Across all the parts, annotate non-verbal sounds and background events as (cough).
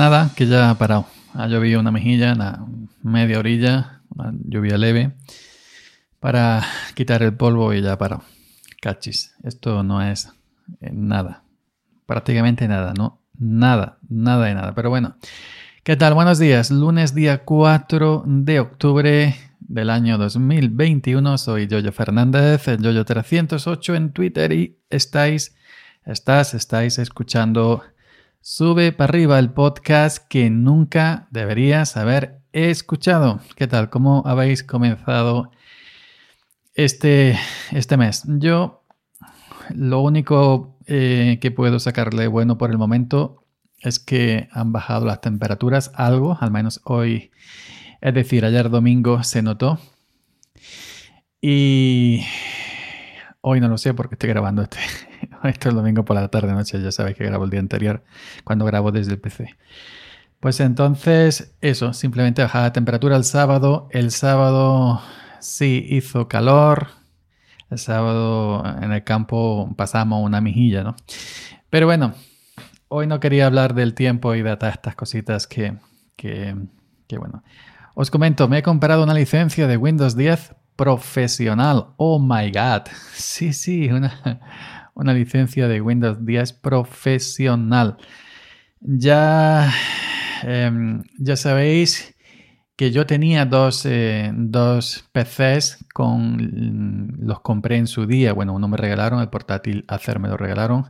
Nada, que ya ha parado. Ha llovido una mejilla, una media orilla, una lluvia leve, para quitar el polvo y ya ha parado. Cachis, esto no es eh, nada, prácticamente nada, ¿no? Nada, nada de nada. Pero bueno, ¿qué tal? Buenos días. Lunes día 4 de octubre del año 2021. Soy Yoyo Fernández, el Yoyo308 en Twitter y estáis, estás, estáis escuchando Sube para arriba el podcast que nunca deberías haber escuchado. ¿Qué tal? ¿Cómo habéis comenzado este, este mes? Yo lo único eh, que puedo sacarle bueno por el momento es que han bajado las temperaturas algo, al menos hoy, es decir, ayer domingo se notó. Y hoy no lo sé porque estoy grabando este, (laughs) Esto es domingo por la tarde, noche. Ya sabéis que grabo el día anterior cuando grabo desde el PC. Pues entonces, eso, simplemente bajaba la temperatura el sábado. El sábado sí hizo calor. El sábado en el campo pasamos una mijilla, ¿no? Pero bueno, hoy no quería hablar del tiempo y de estas cositas que, que, que bueno. Os comento, me he comprado una licencia de Windows 10 profesional. Oh my god. (laughs) Sí, sí, una, una licencia de Windows 10 profesional. Ya, em, ya sabéis que yo tenía dos, eh, dos, PCs con los compré en su día. Bueno, uno me regalaron, el portátil Acer me lo regalaron.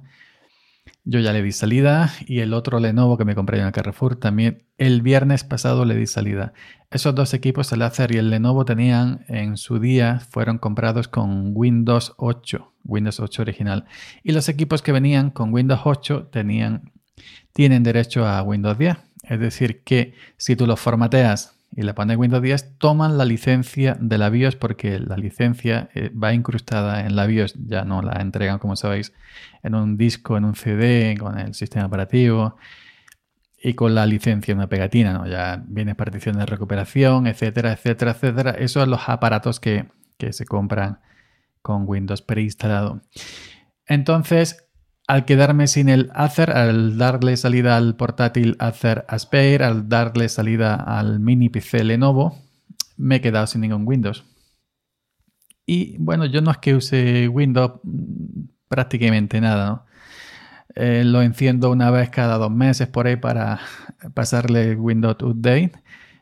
Yo ya le di salida y el otro Lenovo que me compré en el Carrefour también el viernes pasado le di salida. Esos dos equipos, el Acer y el Lenovo, tenían en su día, fueron comprados con Windows 8, Windows 8 original. Y los equipos que venían con Windows 8 tenían, tienen derecho a Windows 10. Es decir, que si tú los formateas y le pones Windows 10, toman la licencia de la BIOS porque la licencia eh, va incrustada en la BIOS, ya no la entregan, como sabéis, en un disco, en un CD, con el sistema operativo y con la licencia en una pegatina, ¿no? Ya viene partición de recuperación, etcétera, etcétera, etcétera. Esos son los aparatos que, que se compran con Windows preinstalado. Entonces, al quedarme sin el Acer, al darle salida al portátil Acer Aspire, al darle salida al mini PC Lenovo, me he quedado sin ningún Windows. Y bueno, yo no es que use Windows prácticamente nada. Eh, lo enciendo una vez cada dos meses por ahí para (laughs) pasarle Windows Update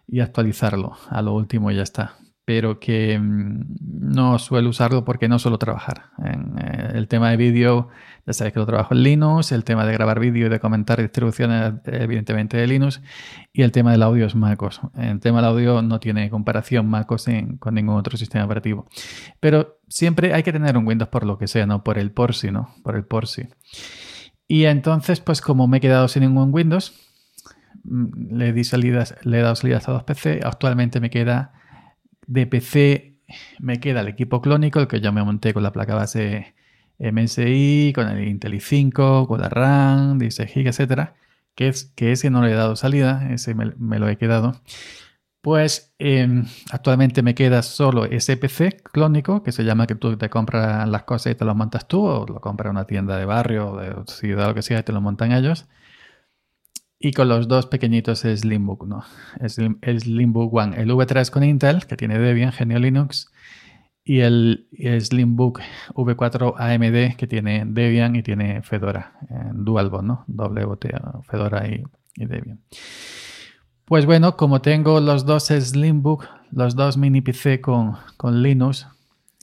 y actualizarlo. A lo último ya está pero que mm, no suelo usarlo porque no suelo trabajar. Eh, el tema de vídeo, ya sabéis que lo trabajo en Linux, el tema de grabar vídeo y de comentar distribuciones, evidentemente de Linux, y el tema del audio es MacOS. El tema del audio no tiene comparación MacOS con ningún otro sistema operativo. Pero siempre hay que tener un Windows por lo que sea, no por el por sí, ¿no? Por el por sí. Y entonces, pues como me he quedado sin ningún Windows, mm, le, di salidas, le he dado salidas a dos PC, actualmente me queda de PC me queda el equipo clónico, el que yo me monté con la placa base MSI, con el Intel i5, con la RAM, 16 GB, etcétera, que, es, que ese no le he dado salida, ese me, lo he quedado. Pues em, actualmente me queda solo ese PC clónico, que se llama que tú te compras las cosas y te lo montas tú, o lo compras en una tienda de barrio, de ciudad, lo que sea, y te lo montan ellos. Y con los dos pequeñitos Slimbook, ¿no? Slimbook One, el V3 con Intel, que tiene Debian, Genio Linux, y el Slimbook V4 AMD, que tiene Debian y tiene Fedora, en dual boot, ¿no? Doble bote, Fedora y, Debian. Pues bueno, como tengo los dos Slimbook, los dos mini PC con, con Linux,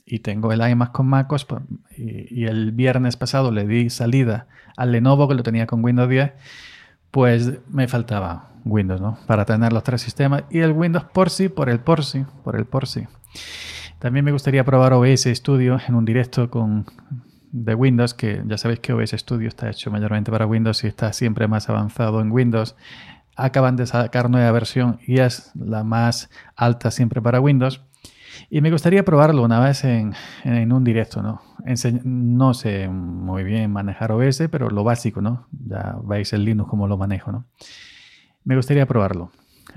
y tengo el iMac con MacOS, pues, y, y el viernes pasado le di salida al Lenovo, que lo tenía con Windows 10, pues me faltaba Windows, ¿no? Para tener los tres sistemas y el Windows por sí, por el por sí, por el por sí. También me gustaría probar OBS Studio en un directo con de Windows, que ya sabéis que OBS Studio está hecho mayormente para Windows y está siempre más avanzado en Windows. Acaban de sacar nueva versión y es la más alta siempre para Windows. Y me gustaría probarlo una vez en, un directo, ¿no? No sé muy bien manejar OS, pero lo básico, ¿no? Ya veis el Linux cómo lo manejo, ¿no? Me gustaría probarlo.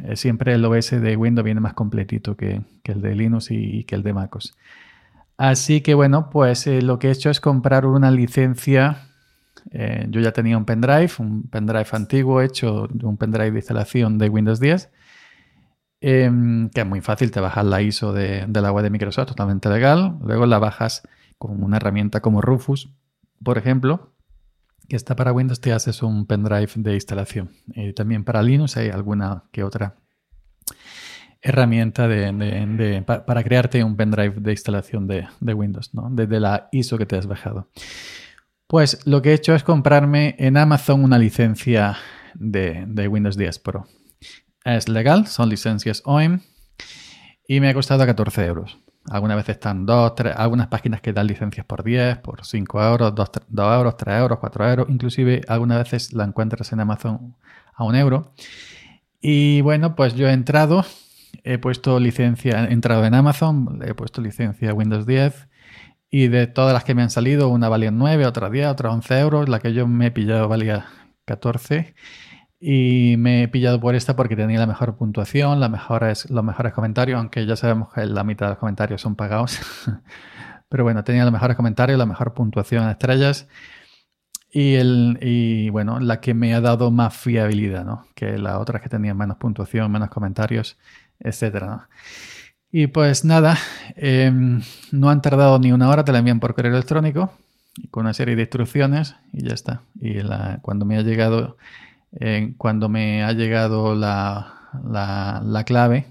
Eh, siempre el OS de Windows viene más completito que, el de Linux y, que el de MacOS. Así que bueno, pues eh, lo que he hecho es comprar una licencia Eh, yo ya tenía un pendrive, un pendrive antiguo hecho de un pendrive de instalación de Windows 10, em, que es muy fácil, te bajas la ISO de, la web de Microsoft, totalmente legal, luego la bajas con una herramienta como Rufus, por ejemplo, que está para Windows, te haces un pendrive de instalación. Y también para Linux hay alguna que otra herramienta de, para crearte un pendrive de instalación de, Windows, ¿no? desde la ISO que te has bajado. Pues lo que he hecho es comprarme en Amazon una licencia de, Windows 10 Pro. Es legal, son licencias OEM y me ha costado 14 euros. Algunas veces están 2, 3, algunas páginas que dan licencias por 10, por 5 euros, 2, 2 euros, 3 euros, 4 euros. Inclusive algunas veces la encuentras en Amazon a 1 euro. Y bueno, pues yo he entrado, he puesto licencia, he entrado en Amazon, he puesto licencia Windows 10 y de todas las que me han salido, una valía 9, otra 10, otra 11 euros, la que yo me he pillado valía 14 y me he pillado por esta porque tenía la mejor puntuación, los mejores comentarios, aunque ya sabemos que la mitad de los comentarios son pagados. (laughs) Pero bueno, tenía los mejores comentarios, la mejor puntuación en estrellas y, el, y bueno, la que me ha dado más fiabilidad, ¿no? Que las otras que tenían menos puntuación, menos comentarios, etcétera, Y pues nada, em, no han tardado ni una hora, te la envían por correo electrónico con una serie de instrucciones y ya está. Y cuando me ha llegado, cuando me ha llegado la, la, clave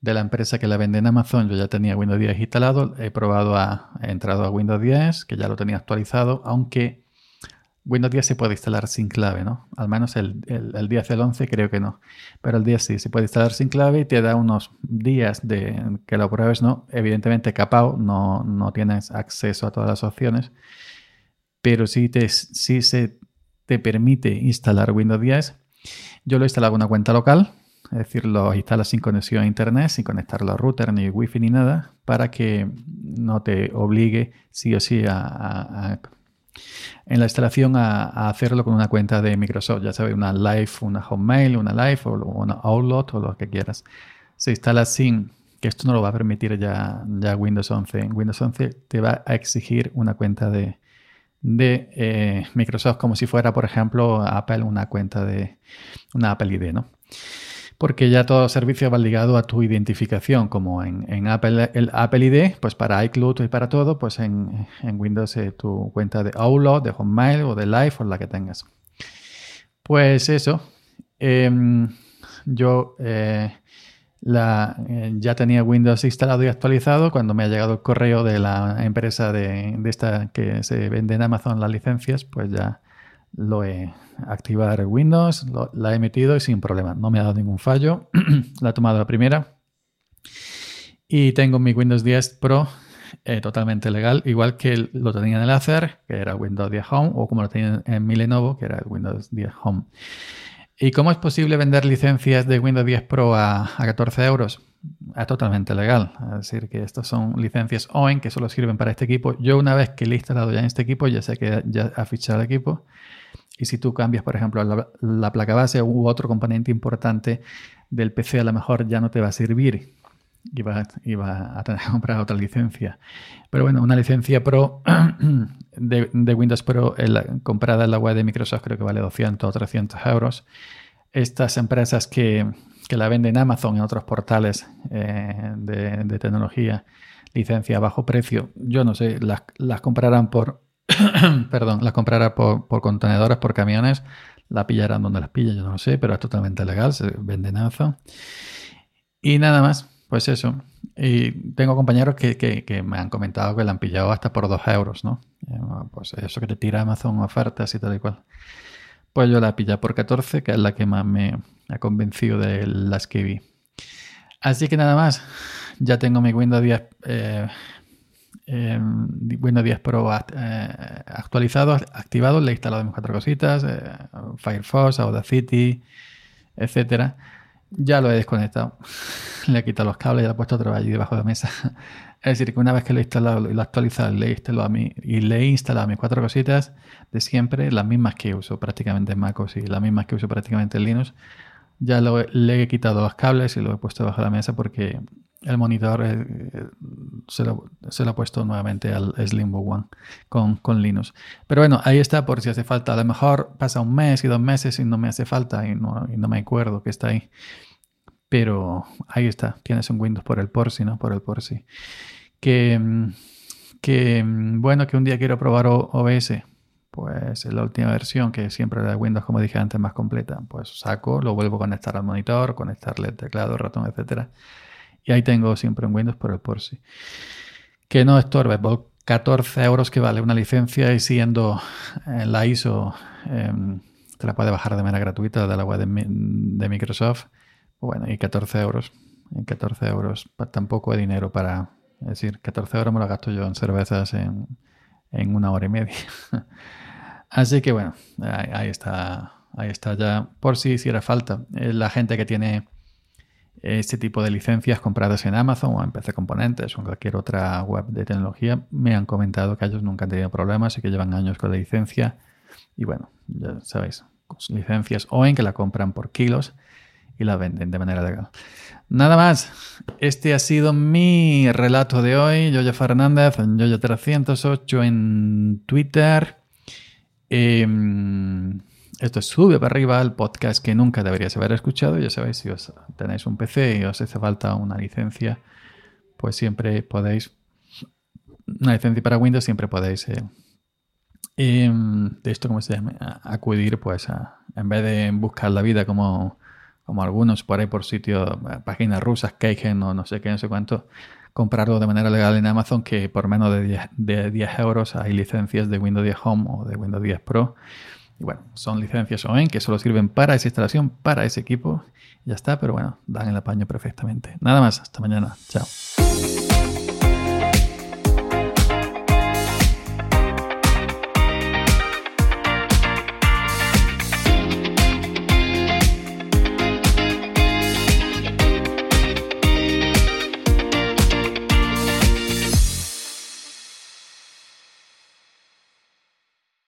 de la empresa que la vende en Amazon, yo ya tenía Windows 10 instalado, he probado a, he entrado a Windows 10, que ya lo tenía actualizado, aunque Windows 10 se puede instalar sin clave, ¿no? Al menos el, el, 10 del 11 creo que no. Pero el 10 sí, se puede instalar sin clave y te da unos días de que lo pruebes, ¿no? Evidentemente capao, no, no tienes acceso a todas las opciones, pero sí, te, sí se te permite instalar Windows 10. Yo lo he instalado en una cuenta local, es decir, lo instalas sin conexión a internet, sin conectarlo a router, ni wifi, ni nada, para que no te obligue sí o sí a en la instalación a, hacerlo con una cuenta de Microsoft, ya sabes, una Live, una Hotmail, una Live o una Outlook o lo que quieras. Se instala sin, que esto no lo va a permitir ya, ya Windows 11. En Windows 11 te va a exigir una cuenta de, de eh, Microsoft como si fuera, por ejemplo, Apple, una cuenta de una Apple ID, ¿no? porque ya todo servicio va ligado a tu identificación, como en, Apple, el Apple ID, pues para iCloud y para todo, pues en, Windows eh, tu cuenta de Outlook, de Hotmail o de Live o la que tengas. Pues eso, em, yo eh, eh, ya tenía Windows instalado y actualizado cuando me ha llegado el correo de la empresa de, esta que se vende en Amazon las licencias, pues ya lo he activar Windows, la he metido y sin problema. No me ha dado ningún fallo. (clears throat) la he tomado la primera. Y tengo mi Windows 10 Pro eh, totalmente legal, igual que lo tenía en el Acer, que era Windows 10 Home, o como lo tenía en mi Lenovo, que era Windows 10 Home. ¿Y cómo es posible vender licencias de Windows 10 Pro a, 14 euros? Es totalmente legal. Es decir, que estas son licencias OEM que solo sirven para este equipo. Yo una vez que le he instalado ya en este equipo, ya sé que ya ha fichado el equipo y si tú cambias, por ejemplo, la, placa base u otro componente importante del PC, a lo mejor ya no te va a servir vas va a tener que comprar otra licencia. Pero bueno, una licencia Pro (clears throat) de, Windows Pro comprada en la web de Microsoft creo que vale 200 o 300 euros. Estas empresas que, la venden en Amazon en otros portales eh, de, tecnología, licencia a bajo precio, yo no sé, las, las comprarán por (clears throat) perdón, la comprará por, contenedores, por camiones, la pillarán donde las pilla, yo no lo sé, pero es totalmente legal, se vende en Y nada más, pues eso. Y tengo compañeros que, me han comentado que la han pillado hasta por 2 euros, ¿no? Eh, pues eso que te tira Amazon ofertas y tal y cual. Pues yo la pillado por 14, que es la que más me ha convencido de las que vi. Así que nada más, ya tengo mi Windows 10 eh, eh, Windows 10 Pro eh, actualizado, activado, le he instalado mis cuatro cositas, eh, Firefox, Audacity, etcétera. Ya lo he desconectado. (laughs) le he quitado los cables y lo he puesto otra vez allí debajo de la mesa. (laughs) es decir, que una vez que lo he instalado y lo he actualizado le he instalado a mí, y le he instalado mis cuatro cositas de siempre, las mismas que uso prácticamente en MacOS y las mismas que uso prácticamente en Linux, ya lo, le he quitado los cables y lo he puesto debajo de la mesa porque el monitor eh, se, lo, se, lo, ha puesto nuevamente al Slimbook One con, con, Linux. Pero bueno, ahí está por si hace falta. A lo mejor pasa un mes y dos meses y no me hace falta y no, me acuerdo que está ahí. Pero ahí está, tienes un Windows por el por si, ¿no? Por el por si. Que, que bueno, que un día quiero probar OBS. Pues es la última versión, que siempre la de Windows, como dije antes, más completa. Pues saco, lo vuelvo a conectar al monitor, conectarle el teclado, ratón, etcétera. Y ahí tengo siempre un Windows por el por si. Que no estorbe, por 14 euros que vale una licencia y siendo en la ISO, em, te la puede bajar de manera gratuita de la web de, Microsoft bueno, y 14 euros. Y 14 euros tampoco hay dinero para... Es decir, 14 euros me lo gasto yo en cervezas en, en una hora y media. (laughs) Así que bueno, ahí, está. Ahí está ya. Por si hiciera falta. Eh, la gente que tiene este tipo de licencias compradas en Amazon o en PC Componentes o en cualquier otra web de tecnología me han comentado que ellos nunca han tenido problemas y que llevan años con la licencia. Y bueno, ya sabéis, licencias o en que la compran por kilos y la venden de manera legal. Nada más, este ha sido mi relato de hoy. Yoyo Fernández, en Yoyo308 en Twitter. Em, esto sube para arriba el podcast que nunca deberías haber escuchado. Ya sabéis, si os tenéis un PC y os hace falta una licencia, pues siempre podéis, una licencia para Windows, siempre podéis, eh, em, de esto, ¿cómo se llama? Acudir, pues, a, en vez de buscar la vida como como algunos por ahí por sitio, eh, páginas rusas, Keigen o no sé qué, no sé cuánto, comprarlo de manera legal en Amazon que por menos de 10, de 10 euros hay licencias de Windows 10 Home o de Windows 10 Pro. Y bueno, son licencias OEM que solo sirven para esa instalación, para ese equipo. ya está, pero bueno, dan el apaño perfectamente. Nada más, hasta mañana. Chao.